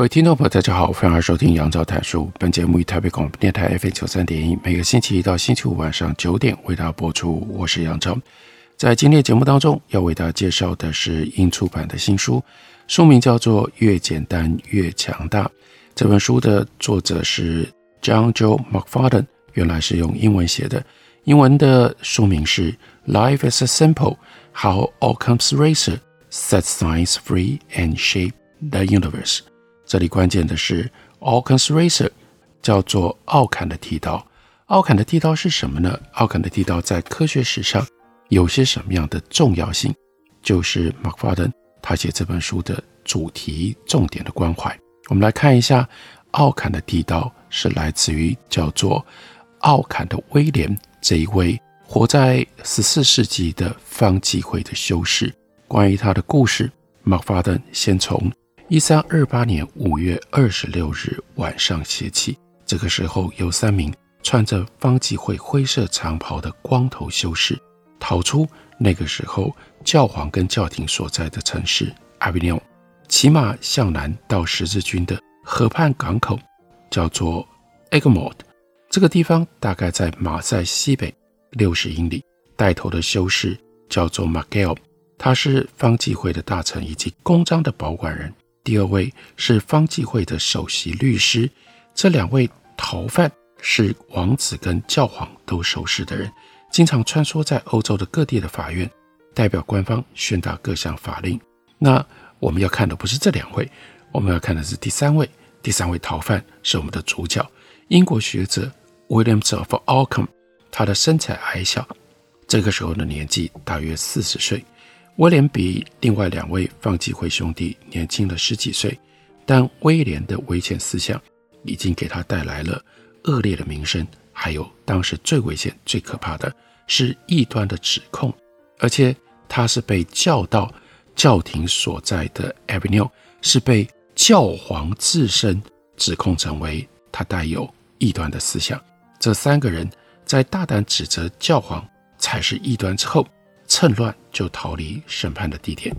各位听众朋友，大家好，欢迎收听杨照谈书。本节目以台北广播电台 FM 九三点一，每个星期一到星期五晚上九点为大家播出。我是杨照。在今天节目当中，要为大家介绍的是英出版的新书，书名叫做《越简单越强大》。这本书的作者是 John Joe McFadden，原来是用英文写的，英文的书名是《Life is a Simple: How Occam's Razor Set Science Free and Shape the Universe》。这里关键的是 Occam's Razor，叫做奥坎的剃刀。奥坎的剃刀是什么呢？奥坎的剃刀在科学史上有些什么样的重要性？就是 McFadden 他写这本书的主题重点的关怀。我们来看一下，奥坎的剃刀是来自于叫做奥坎的威廉这一位活在十四世纪的方济会的修士。关于他的故事，McFadden 先从一三二八年五月二十六日晚上写起，这个时候有三名穿着方济会灰色长袍的光头修士逃出那个时候教皇跟教廷所在的城市阿维尼翁，骑马向南到十字军的河畔港口，叫做 e g m o r t 这个地方大概在马赛西北六十英里。带头的修士叫做 Miguel，他是方济会的大臣以及公章的保管人。第二位是方济会的首席律师，这两位逃犯是王子跟教皇都熟识的人，经常穿梭在欧洲的各地的法院，代表官方宣达各项法令。那我们要看的不是这两位，我们要看的是第三位。第三位逃犯是我们的主角，英国学者 William of Ockham，他的身材矮小，这个时候的年纪大约四十岁。威廉比另外两位方济会兄弟年轻了十几岁，但威廉的危险思想已经给他带来了恶劣的名声，还有当时最危险、最可怕的是异端的指控，而且他是被叫到教廷所在的 Avignon，是被教皇自身指控成为他带有异端的思想。这三个人在大胆指责教皇才是异端之后，趁乱就逃离审判的地点。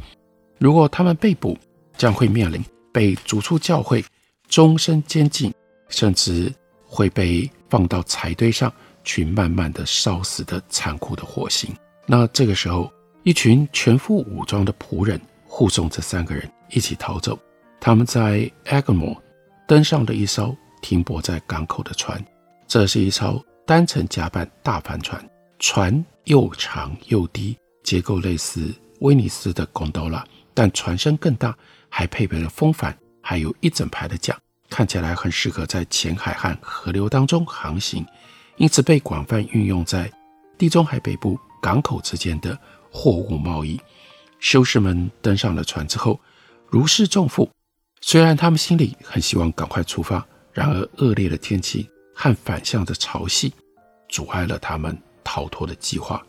如果他们被捕，将会面临被逐出教会、终身监禁，甚至会被放到柴堆上去慢慢的烧死的残酷的火刑。那这个时候，一群全副武装的仆人护送这三个人一起逃走。他们在 Aigues-Mortes 登上了一艘停泊在港口的船，这是一艘单层甲板大帆船，船又长又低。结构类似威尼斯的贡多拉，但船身更大，还配备了风帆，还有一整排的桨，看起来很适合在浅海和河流当中航行，因此被广泛运用在地中海北部港口之间的货物贸易。修士们登上了船之后，如释重负。虽然他们心里很希望赶快出发，然而恶劣的天气和反向的潮汐阻碍了他们逃脱的计划。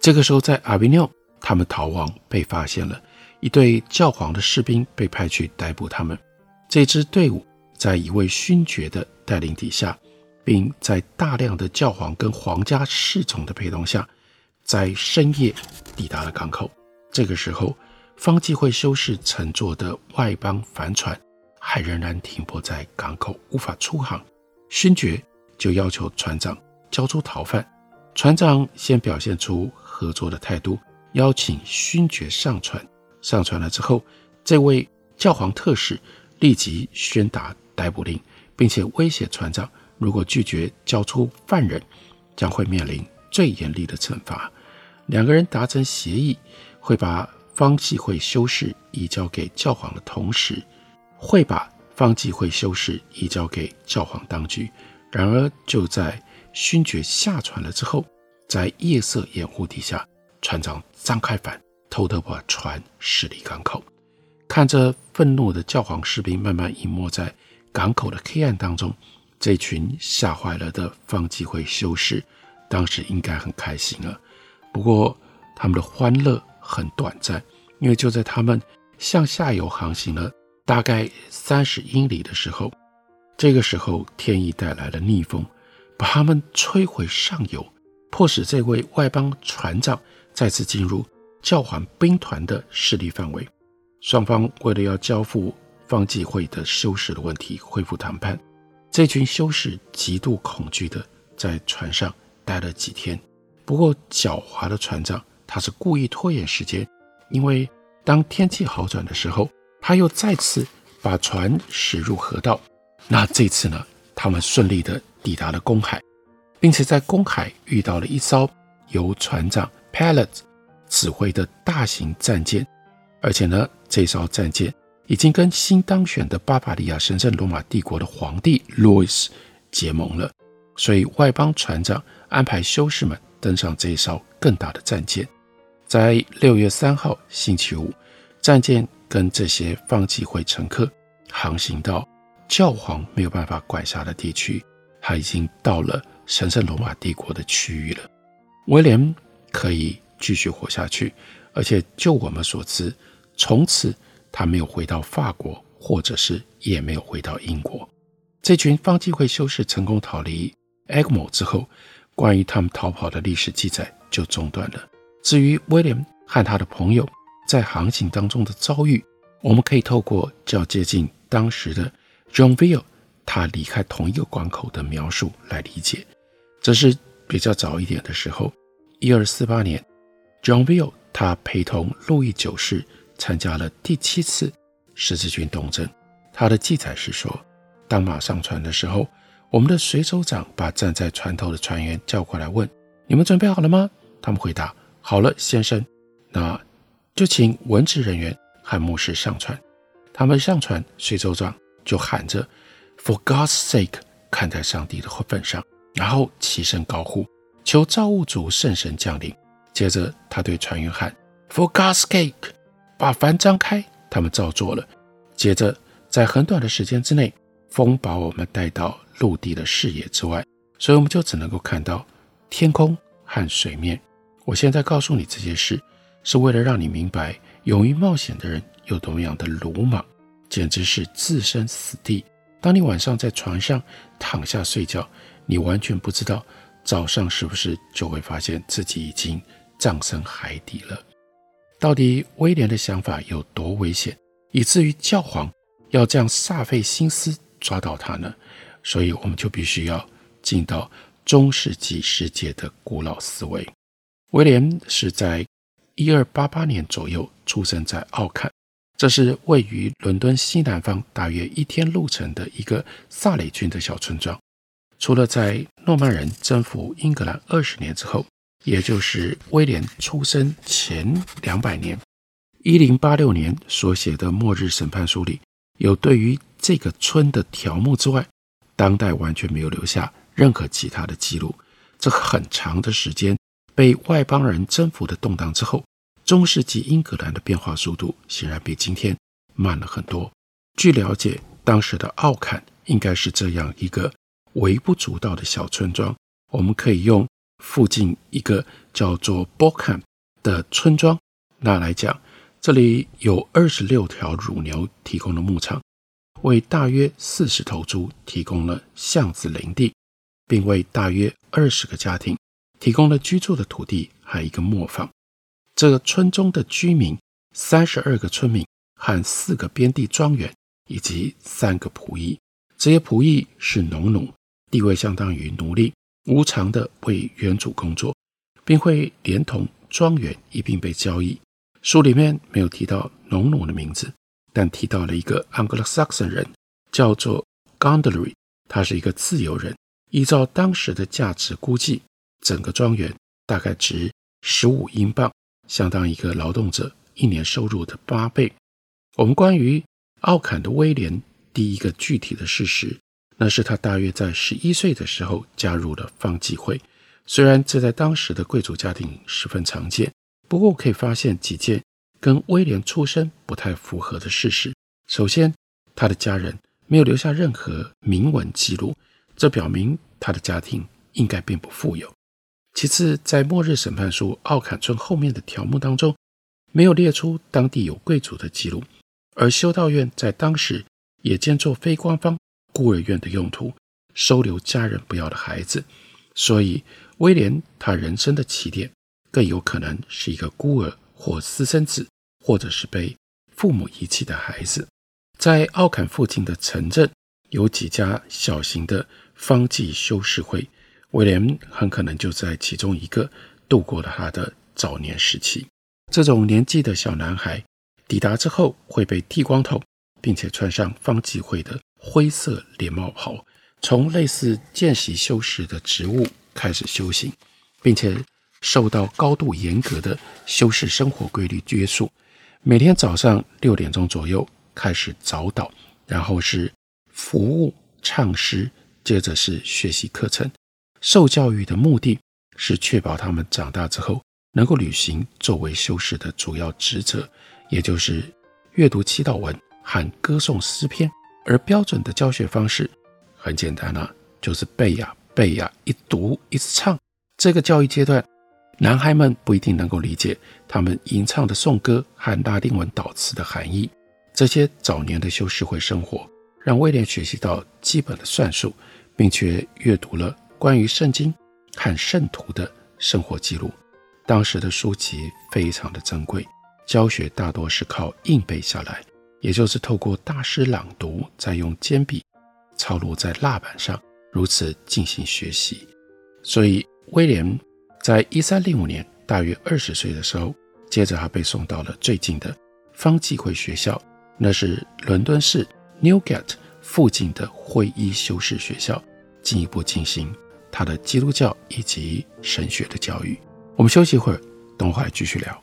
这个时候，在阿维尼翁，他们逃亡被发现了，一队教皇的士兵被派去逮捕他们。这支队伍在一位勋爵的带领底下，并在大量的教皇跟皇家侍从的陪同下，在深夜抵达了港口。这个时候，方济会修士乘坐的外邦帆船还仍然停泊在港口，无法出航。勋爵就要求船长交出逃犯。船长先表现出合作的态度，邀请勋爵上船。上船了之后，这位教皇特使立即宣达逮捕令，并且威胁船长，如果拒绝交出犯人，将会面临最严厉的惩罚。两个人达成协议，会把方济会修士移交给教皇的同时，会把方济会修士移交给教皇当局。然而，就在勋爵下船了之后，在夜色掩护底下，船长张开帆，偷偷把船驶离港口。看着愤怒的教皇士兵慢慢隐没在港口的黑暗当中，这群吓坏了的方济会修士当时应该很开心了。不过他们的欢乐很短暂，因为就在他们向下游航行了大概三十英里的时候，这个时候天意带来了逆风，把他们摧毁上游，迫使这位外邦船长再次进入教皇兵团的势力范围。双方为了要交付方济会的修士的问题，恢复谈判。这群修士极度恐惧的在船上待了几天。不过狡猾的船长他是故意拖延时间，因为当天气好转的时候，他又再次把船驶入河道。那这次呢，他们顺利的抵达了公海，并且在公海遇到了一艘由船长 pallet 指挥的大型战舰。而且呢，这艘战舰已经跟新当选的巴伐利亚神圣罗马帝国的皇帝 Louis 结盟了，所以外邦船长安排修士们登上这艘更大的战舰。在六月三号星期五，战舰跟这些方济会乘客航行到教皇没有办法管辖的地区，他已经到了神圣罗马帝国的区域了。威廉可以继续活下去，而且就我们所知。从此，他没有回到法国，或者是也没有回到英国。这群方济会修士成功逃离埃格莫之后，关于他们逃跑的历史记载就中断了。至于威廉和他的朋友在航行当中的遭遇，我们可以透过较接近当时的 John Ville 他离开同一个关口的描述来理解。这是比较早一点的时候，一二四八年，John v i l l 他陪同路易九世。参加了第七次十字军东征。他的记载是说，当马上船的时候，我们的水手长把站在船头的船员叫过来，问：“你们准备好了吗？”他们回答：“好了，先生。”那就请文职人员和牧师上船。他们上船，水手长就喊着：“For God's sake！” 看在上帝的份上，然后齐声高呼，求造物主圣神降临。接着，他对船员喊：“For God's sake！” 把帆张开，他们照做了。接着，在很短的时间之内，风把我们带到陆地的视野之外，所以我们就只能够看到天空和水面。我现在告诉你这些事，是为了让你明白，勇于冒险的人有多么样的鲁莽，简直是置身死地。当你晚上在床上躺下睡觉，你完全不知道早上是不是就会发现自己已经葬身海底了。到底威廉的想法有多危险，以至于教皇要这样煞费心思抓到他呢？所以，我们就必须要进到中世纪世界的古老思维。威廉是在一二八八年左右出生在奥坎，这是位于伦敦西南方大约一天路程的一个萨雷郡的小村庄。除了在诺曼人征服英格兰二十年之后。也就是威廉出生前两百年，一零八六年所写的《末日审判书》里有对于这个村的条目之外，当代完全没有留下任何其他的记录。这很长的时间被外邦人征服的动荡之后，中世纪英格兰的变化速度显然比今天慢了很多。据了解，当时的奥坎应该是这样一个微不足道的小村庄，我们可以用。附近一个叫做 Bokham 的村庄，那来讲，这里有二十六条乳牛提供了牧场，为大约四十头猪提供了橡子林地，并为大约二十个家庭提供了居住的土地和一个磨坊。这个村中的居民，三十二个村民和四个边地庄园，以及三个仆役。这些仆役是农奴，地位相当于奴隶。无偿地为原主工作，并会连同庄园一并被交易。书里面没有提到农奴的名字，但提到了一个 Anglo-Saxon 人，叫做 Gundry，他是一个自由人。依照当时的价值估计，整个庄园大概值十五英镑，相当一个劳动者一年收入的八倍。我们关于奥坎的威廉第一个具体的事实。那是他大约在十一岁的时候加入了方济会，虽然这在当时的贵族家庭十分常见，不过，可以发现几件跟威廉出身不太符合的事实。首先，他的家人没有留下任何明文记录，这表明他的家庭应该并不富有。其次，在末日审判书奥坎村后面的条目当中，没有列出当地有贵族的记录，而修道院在当时也兼做非官方孤儿院的用途，收留家人不要的孩子。所以，威廉他人生的起点更有可能是一个孤儿或私生子，或者是被父母遗弃的孩子。在奥坎附近的城镇有几家小型的方济修士会，威廉很可能就在其中一个度过了他的早年时期。这种年纪的小男孩抵达之后会被剃光头，并且穿上方济会的灰色连帽袍，从类似见习修士的职务开始修行，并且受到高度严格的修士生活规律约束。每天早上六点钟左右开始早祷，然后是服务、唱诗，接着是学习课程。受教育的目的是确保他们长大之后能够履行作为修士的主要职责，也就是阅读祈祷文和歌颂诗篇。而标准的教学方式很简单啊，就是背呀背呀，一读一直唱。这个教育阶段，男孩们不一定能够理解他们吟唱的颂歌和拉丁文祷词的含义。这些早年的修士会生活，让威廉学习到基本的算术，并且阅读了关于圣经和圣徒的生活记录。当时的书籍非常的珍贵，教学大多是靠硬背下来，也就是透过大师朗读，再用铅笔抄录在蜡板上，如此进行学习。所以威廉在一三零五年大约二十岁的时候，接着他被送到了最近的方济会学校，那是伦敦市 Newgate 附近的会医修士学校，进一步进行他的基督教以及神学的教育。我们休息一会儿，等会儿继续聊。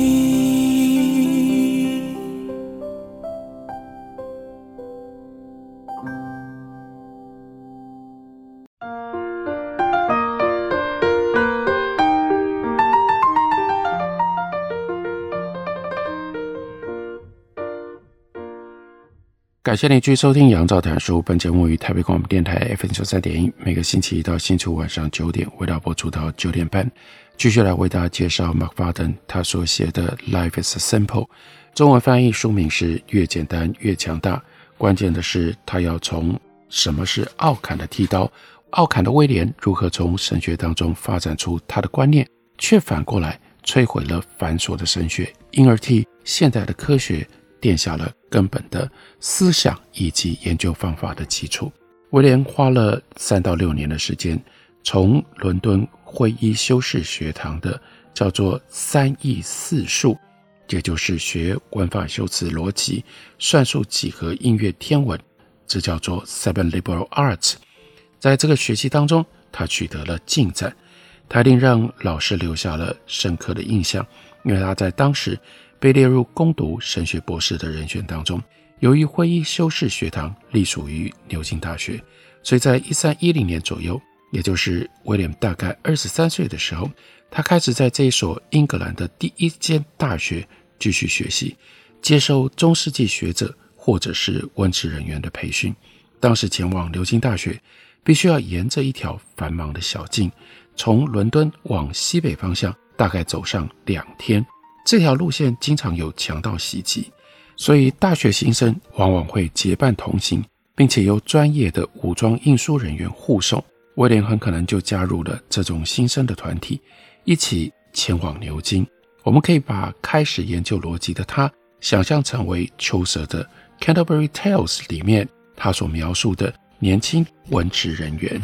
感谢您继续收听《杨照谈书》。本节目于台北广播电台 FM 九三点一，每个星期一到星期五晚上九点，为大家播出到九点半。继续来为大家介绍马克·法顿他所写的《Life is Simple》，中文翻译书名是《越简单越强大》。关键的是，他要从什么是奥坎的剃刀，奥坎的威廉如何从神学当中发展出他的观念，却反过来摧毁了繁琐的神学，因而替现代的科学。奠下了根本的思想以及研究方法的基础。威廉花了三到六年的时间，从伦敦会医修士学堂的叫做三艺四术，也就是学文法、修辞、逻辑、算术、几何、音乐、天文，这叫做 Seven Liberal Arts。在这个学习当中，他取得了进展。他一定让老师留下了深刻的印象，因为他在当时被列入攻读神学博士的人选当中。由于会医修士学堂隶属于牛津大学，所以在一三一零年左右，也就是威廉大概二十三岁的时候，他开始在这一所英格兰的第一间大学继续学习，接受中世纪学者或者是文职人员的培训。当时前往牛津大学，必须要沿着一条繁忙的小径，从伦敦往西北方向，大概走上两天。这条路线经常有强盗袭击。所以，大学新生往往会结伴同行，并且由专业的武装运输人员护送。威廉很可能就加入了这种新生的团体，一起前往牛津。我们可以把开始研究逻辑的他想象成为秋蛇的《Canterbury Tales》里面他所描述的年轻文职人员。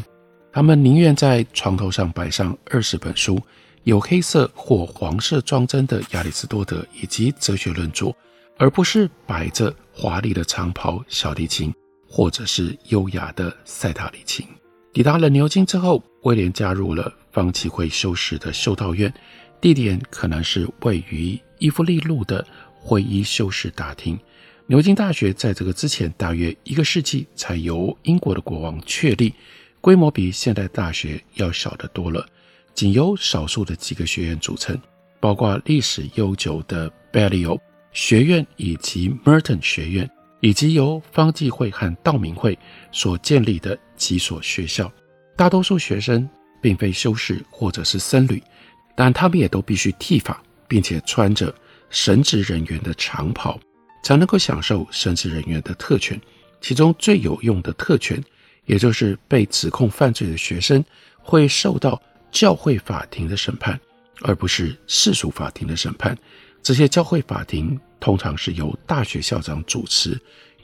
他们宁愿在床头上摆上二十本书，有黑色或黄色装帧的亚里士多德以及哲学论著。而不是摆着华丽的长袍、小提琴，或者是优雅的塞塔里琴。抵达了牛津之后，威廉加入了方济会修士的修道院，地点可能是位于伊夫利路的会医修士大厅。牛津大学在这个之前大约一个世纪才由英国的国王确立，规模比现代大学要小得多了，仅由少数的几个学院组成，包括历史悠久的 ballio 学院以及 Merton 学院，以及由方济会和道明会所建立的几所学校，大多数学生并非修士或者是僧侣，但他们也都必须剃发，并且穿着神职人员的长袍，才能够享受神职人员的特权。其中最有用的特权，也就是被指控犯罪的学生会受到教会法庭的审判，而不是世俗法庭的审判。这些教会法庭通常是由大学校长主持，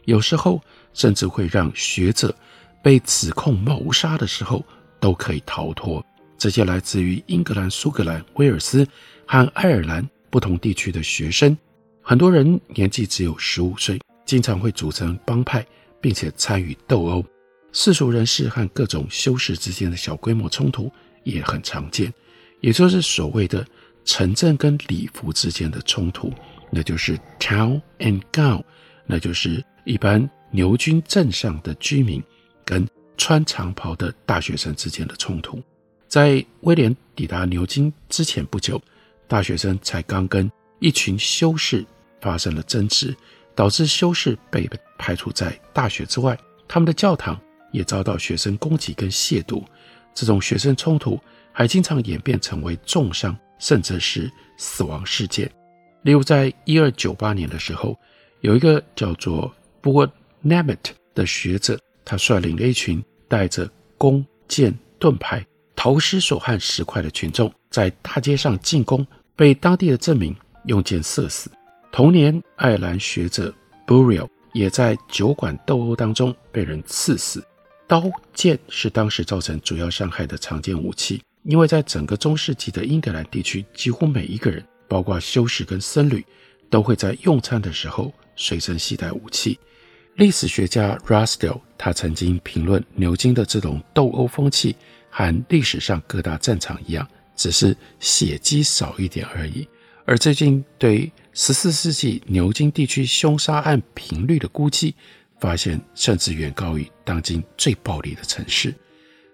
有时候甚至会让学者被指控谋杀的时候都可以逃脱。这些来自于英格兰、苏格兰、威尔斯和爱尔兰不同地区的学生，很多人年纪只有十五岁，经常会组成帮派，并且参与斗殴。世俗人士和各种修士之间的小规模冲突也很常见，也就是所谓的。城镇跟礼服之间的冲突，那就是 town and gown，那就是一般牛津镇上的居民跟穿长袍的大学生之间的冲突。在威廉抵达牛津之前不久，大学生才刚跟一群修士发生了争执，导致修士被排除在大学之外，他们的教堂也遭到学生攻击跟亵渎。这种学生冲突还经常演变成为重伤。甚至是死亡事件。例如，在一二九八年的时候，有一个叫做 Board Nemeth 的学者，他率领了一群带着弓箭盾牌、投石索和石块的群众，在大街上进攻，被当地的镇民用箭射死。同年，爱尔兰学者 Burial 也在酒馆斗殴当中被人刺死。刀剑是当时造成主要伤害的常见武器。因为在整个中世纪的英格兰地区，几乎每一个人，包括修士跟僧侣，都会在用餐的时候随身携带武器。历史学家 Rossdale 他曾经评论牛津的这种斗殴风气，和历史上各大战场一样，只是血迹少一点而已。而最近对十四世纪牛津地区凶杀案频率的估计，发现甚至远高于当今最暴力的城市。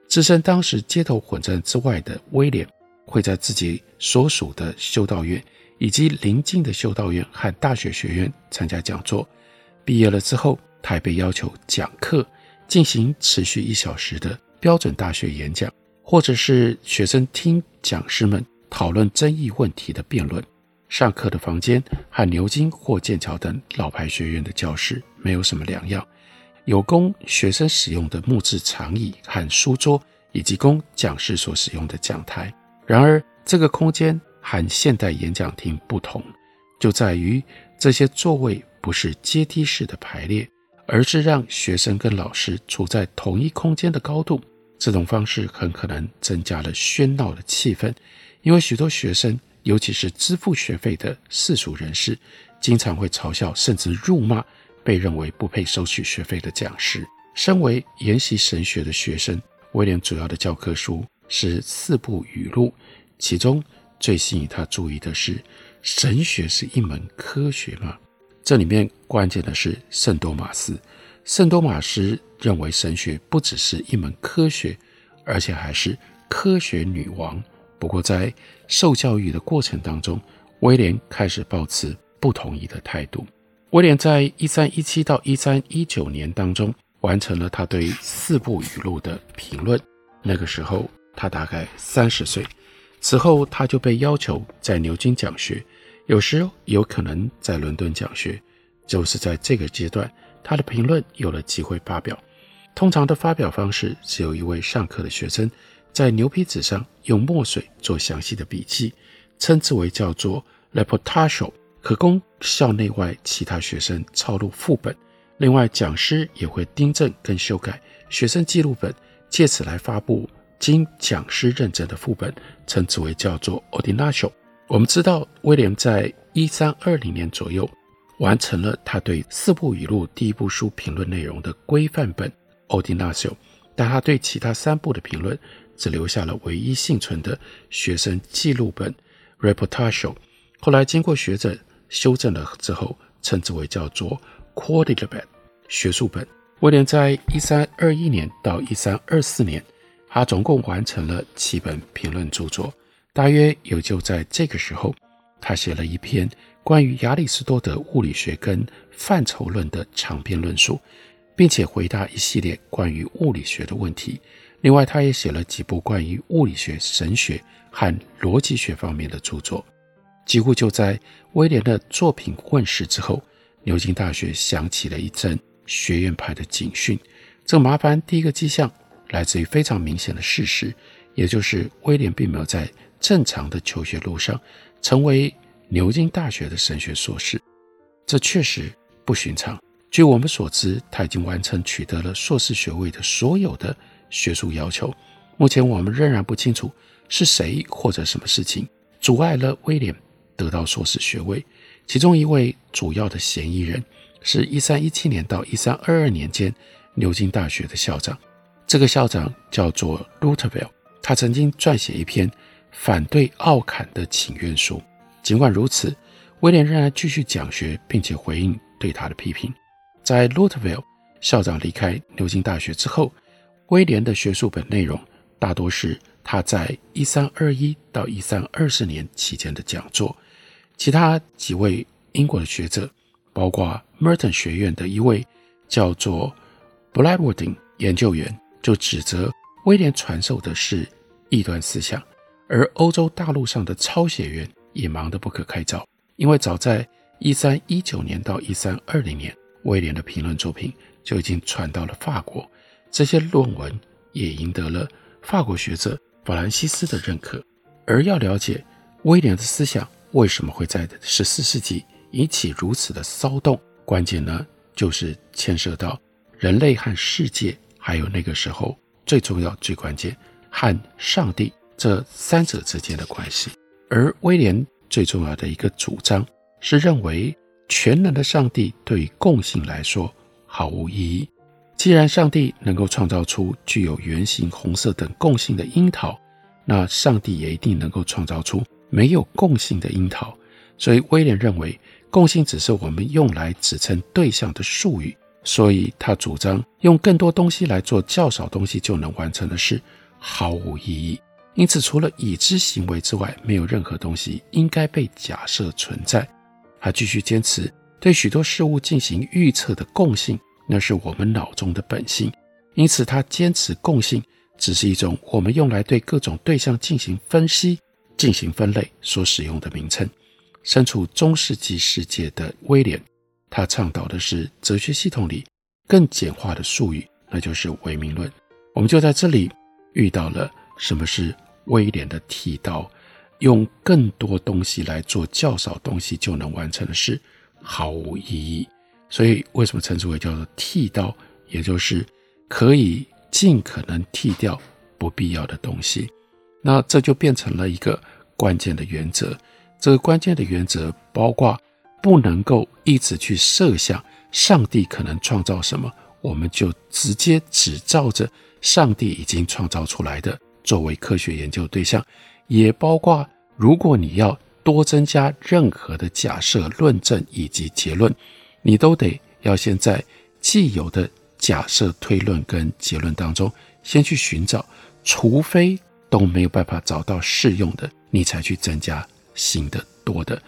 置身当时街头混战之外的威廉，会在自己所属的修道院以及邻近的修道院和大学学院参加讲座。毕业了之后，他还被要求讲课，进行持续一小时的标准大学演讲，或者是学生听讲师们讨论争议问题的辩论。上课的房间和牛津或剑桥等老牌学院的教室没有什么两样。有供学生使用的木质长椅和书桌，以及供讲师所使用的讲台。然而，这个空间和现代演讲厅不同，就在于这些座位不是阶梯式的排列，而是让学生跟老师处在同一空间的高度。这种方式很可能增加了喧闹的气氛，因为许多学生，尤其是支付学费的世俗人士，经常会嘲笑甚至辱骂。被认为不配收取学费的讲师，身为研习神学的学生，威廉主要的教科书是四部语录，其中最吸引他注意的是，神学是一门科学吗？这里面关键的是圣多玛斯。圣多玛斯认为神学不只是一门科学，而且还是科学女王。不过在受教育的过程当中，威廉开始抱持不同意的态度。威廉在一三一七到一三一九年当中完成了他对四部语录的评论。那个时候他大概三十岁。此后他就被要求在牛津讲学，有时有可能在伦敦讲学。就是在这个阶段，他的评论有了机会发表。通常的发表方式是由一位上课的学生在牛皮纸上用墨水做详细的笔记，称之为叫做 reportatio，可供校内外其他学生抄录副本。另外，讲师也会订正跟修改学生记录本，借此来发布经讲师认证的副本，称之为叫做 ordinatio。我们知道，威廉在一三二零年左右。完成了他对四部语录第一部书评论内容的规范本《Ordinatio》，但他对其他三部的评论只留下了唯一幸存的学生记录本《Reportatio》。后来经过学者修正了之后，称之为叫做《Quodlibet》学术本。威廉在一三二一年到一三二四年，他总共完成了七本评论著作。大约也就在这个时候，他写了一篇。关于亚里士多德物理学跟范畴论的长篇论述，并且回答一系列关于物理学的问题。另外，他也写了几部关于物理学、神学和逻辑学方面的著作。几乎就在威廉的作品问世之后，牛津大学响起了一阵学院派的警讯。这麻烦第一个迹象来自于非常明显的事实，也就是威廉并没有在正常的求学路上成为。牛津大学的神学硕士，这确实不寻常。据我们所知，他已经完成取得了硕士学位的所有的学术要求。目前我们仍然不清楚是谁或者什么事情阻碍了威廉得到硕士学位。其中一位主要的嫌疑人是一三一七年到一三二二年间牛津大学的校长。这个校长叫做 Rouletabille，他曾经撰写一篇反对奥坎的请愿书。尽管如此，威廉仍然继续讲学，并且回应对他的批评。在 Rouletabille 校长离开牛津大学之后，威廉的学术本内容大多是他在1321到1324年期间的讲座。其他几位英国的学者，包括 Merton 学院的一位叫做 Bladwardine 研究员，就指责威廉传授的是异端思想，而欧洲大陆上的抄写员。也忙得不可开交，因为早在一三一九年到一三二零年，威廉的评论作品就已经传到了法国，这些论文也赢得了法国学者法兰西斯的认可。而要了解威廉的思想为什么会在十四世纪引起如此的骚动，关键呢，就是牵涉到人类和世界，还有那个时候最重要、最关键和上帝这三者之间的关系。而威廉最重要的一个主张是认为，全能的上帝对于共性来说毫无意义。既然上帝能够创造出具有圆形、红色等共性的樱桃，那上帝也一定能够创造出没有共性的樱桃。所以威廉认为，共性只是我们用来指称对象的术语。所以他主张用更多东西来做较少东西就能完成的事，毫无意义。因此，除了已知行为之外，没有任何东西应该被假设存在。他继续坚持对许多事物进行预测的共性，那是我们脑中的本性。因此，他坚持共性只是一种我们用来对各种对象进行分析、进行分类所使用的名称。身处中世纪世界的威廉，他倡导的是哲学系统里更简化的术语，那就是唯名论。我们就在这里遇到了什么是。威廉的剃刀，用更多东西来做较少东西就能完成的事，毫无意义。所以，为什么称之为叫做剃刀？也就是可以尽可能剃掉不必要的东西。那这就变成了一个关键的原则。这个关键的原则包括不能够一直去设想上帝可能创造什么，我们就直接只照着上帝已经创造出来的。作为科学研究对象，也包括如果你要多增加任何的假设、论证以及结论，你都得要先在既有的假设、推论跟结论当中先去寻找，除非都没有办法找到适用的，你才去增加新的多的。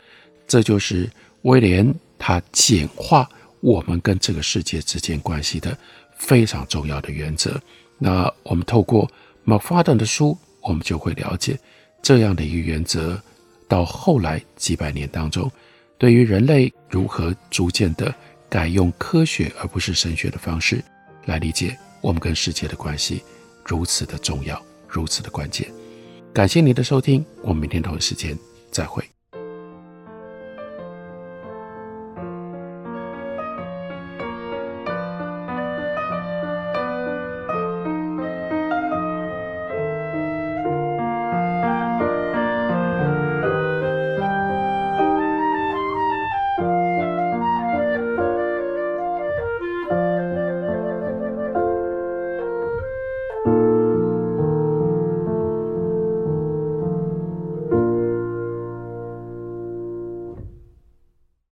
这就是威廉他简化我们跟这个世界之间关系的非常重要的原则。那我们透过 McFadden 的书，我们就会了解这样的一个原则。到后来几百年当中，对于人类如何逐渐的改用科学而不是神学的方式来理解我们跟世界的关系，如此的重要，如此的关键。感谢您的收听，我们明天同一时间再会。